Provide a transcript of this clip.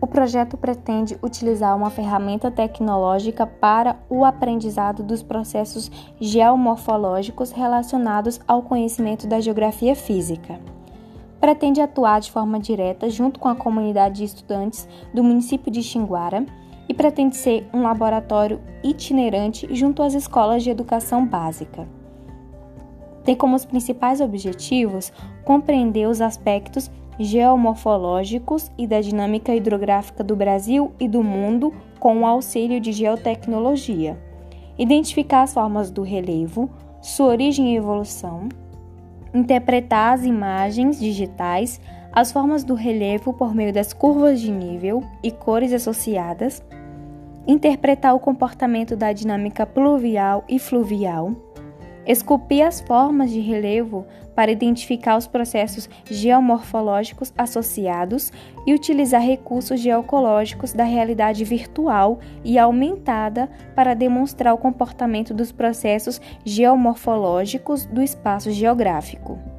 O projeto pretende utilizar uma ferramenta tecnológica para o aprendizado dos processos geomorfológicos relacionados ao conhecimento da geografia física. Pretende atuar de forma direta junto com a comunidade de estudantes do município de Xinguara e pretende ser um laboratório itinerante junto às escolas de educação básica. Tem como os principais objetivos compreender os aspectos geomorfológicos e da dinâmica hidrográfica do Brasil e do mundo com o auxílio de geotecnologia, identificar as formas do relevo, sua origem e evolução, interpretar as imagens digitais, as formas do relevo por meio das curvas de nível e cores associadas, interpretar o comportamento da dinâmica pluvial e fluvial esculpir as formas de relevo para identificar os processos geomorfológicos associados e utilizar recursos geocológicos da realidade virtual e aumentada para demonstrar o comportamento dos processos geomorfológicos do espaço geográfico.